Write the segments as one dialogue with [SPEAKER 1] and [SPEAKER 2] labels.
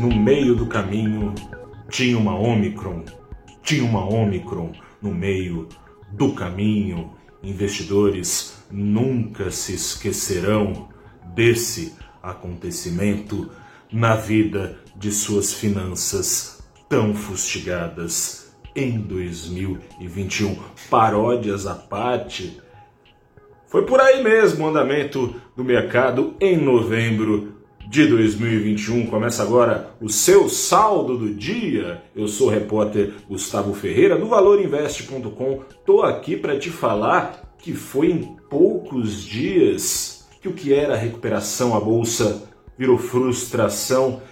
[SPEAKER 1] no meio do caminho tinha uma Omicron, tinha uma Omicron no meio do caminho. Investidores nunca se esquecerão desse acontecimento na vida de suas finanças tão fustigadas em 2021. Paródias à parte, foi por aí mesmo o andamento do mercado em novembro de 2021. Começa agora o seu saldo do dia. Eu sou o repórter Gustavo Ferreira do valorinvest.com. Tô aqui para te falar que foi em poucos dias que o que era recuperação a bolsa virou frustração,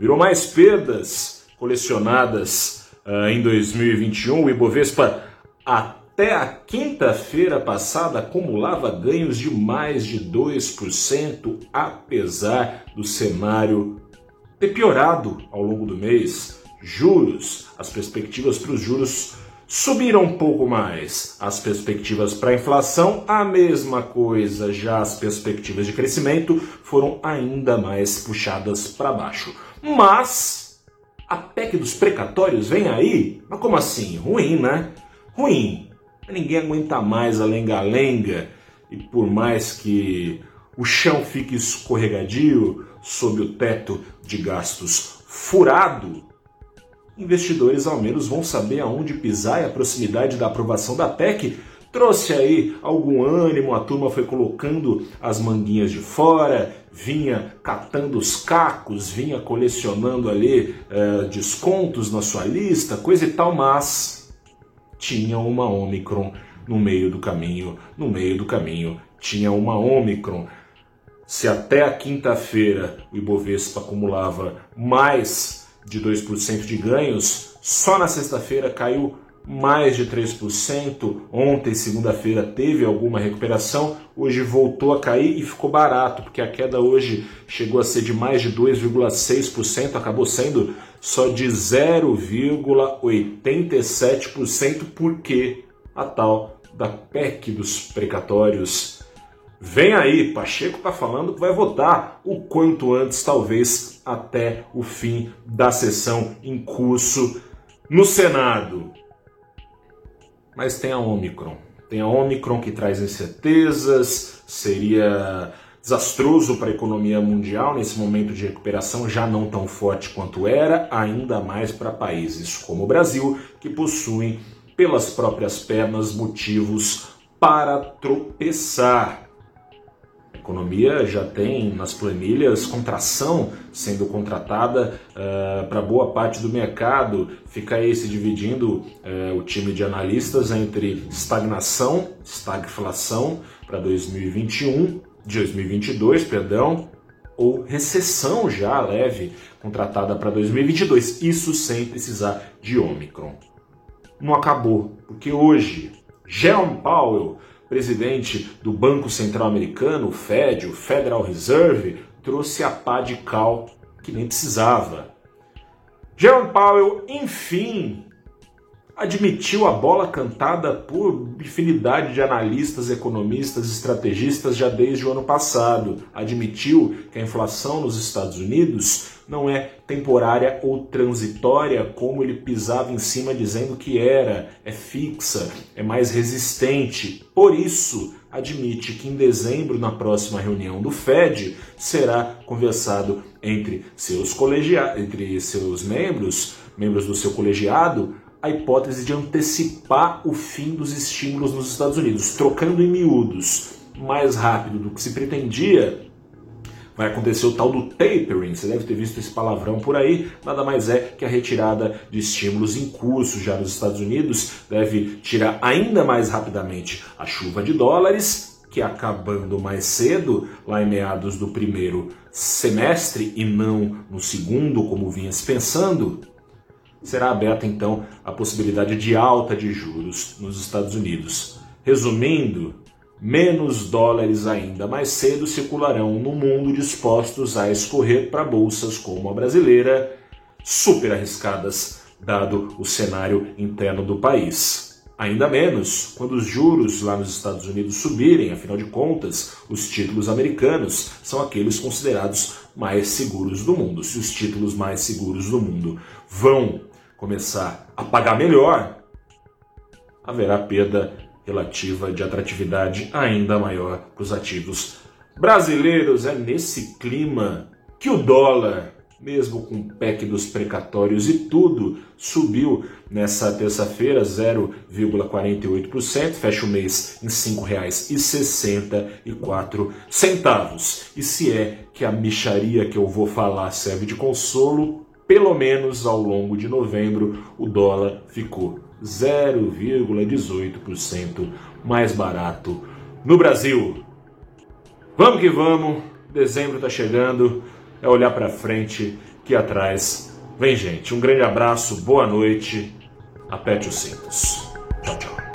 [SPEAKER 1] virou mais perdas colecionadas uh, em 2021. O Ibovespa até a quinta-feira passada acumulava ganhos de mais de 2%, apesar do cenário ter piorado ao longo do mês. Juros, as perspectivas para os juros subiram um pouco mais. As perspectivas para a inflação, a mesma coisa. Já as perspectivas de crescimento foram ainda mais puxadas para baixo. Mas a PEC dos precatórios vem aí? Mas como assim? Ruim, né? Ruim. Ninguém aguenta mais a lenga-lenga e por mais que o chão fique escorregadio sob o teto de gastos furado, investidores ao menos vão saber aonde pisar e a proximidade da aprovação da PEC trouxe aí algum ânimo, a turma foi colocando as manguinhas de fora, vinha catando os cacos, vinha colecionando ali uh, descontos na sua lista, coisa e tal, mas tinha uma Omicron no meio do caminho, no meio do caminho tinha uma Omicron. Se até a quinta-feira o Ibovespa acumulava mais de 2% de ganhos, só na sexta-feira caiu mais de 3%. Ontem, segunda-feira, teve alguma recuperação, hoje voltou a cair e ficou barato, porque a queda hoje chegou a ser de mais de 2,6%, acabou sendo só de 0,87%, porque a tal da PEC dos precatórios Vem aí, Pacheco está falando que vai votar o quanto antes, talvez até o fim da sessão em curso no Senado. Mas tem a Omicron. Tem a Omicron que traz incertezas, seria desastroso para a economia mundial nesse momento de recuperação já não tão forte quanto era, ainda mais para países como o Brasil, que possuem pelas próprias pernas motivos para tropeçar economia já tem nas planilhas contração sendo contratada uh, para boa parte do mercado. Fica aí se dividindo uh, o time de analistas entre estagnação, estagflação para 2021, de 2022, perdão, ou recessão já leve contratada para 2022. Isso sem precisar de Omicron. Não acabou, porque hoje Jerome Powell presidente do Banco Central Americano, o Fed, o Federal Reserve, trouxe a pá de cal que nem precisava. Jerome Powell, enfim, admitiu a bola cantada por infinidade de analistas, economistas, estrategistas já desde o ano passado. Admitiu que a inflação nos Estados Unidos não é temporária ou transitória, como ele pisava em cima dizendo que era, é fixa, é mais resistente. Por isso, admite que em dezembro, na próxima reunião do Fed, será conversado entre seus colegiados, entre seus membros, membros do seu colegiado, a hipótese de antecipar o fim dos estímulos nos Estados Unidos, trocando em miúdos mais rápido do que se pretendia, vai acontecer o tal do tapering, você deve ter visto esse palavrão por aí, nada mais é que a retirada de estímulos em curso já nos Estados Unidos. Deve tirar ainda mais rapidamente a chuva de dólares, que acabando mais cedo, lá em meados do primeiro semestre e não no segundo, como vinha se pensando, será aberta então a possibilidade de alta de juros nos Estados Unidos. Resumindo, menos dólares ainda mais cedo circularão no mundo dispostos a escorrer para bolsas como a brasileira, super arriscadas dado o cenário interno do país. Ainda menos quando os juros lá nos Estados Unidos subirem, afinal de contas, os títulos americanos são aqueles considerados mais seguros do mundo. Se os títulos mais seguros do mundo vão começar a pagar melhor, haverá perda relativa de atratividade ainda maior para os ativos brasileiros. É nesse clima que o dólar mesmo com o PEC dos precatórios e tudo, subiu nessa terça-feira 0,48%, fecha o mês em R$ 5,64. E se é que a micharia que eu vou falar serve de consolo, pelo menos ao longo de novembro o dólar ficou 0,18% mais barato no Brasil. Vamos que vamos, dezembro está chegando é olhar para frente que atrás vem gente. Um grande abraço, boa noite, aperte os cintos. Tchau, tchau.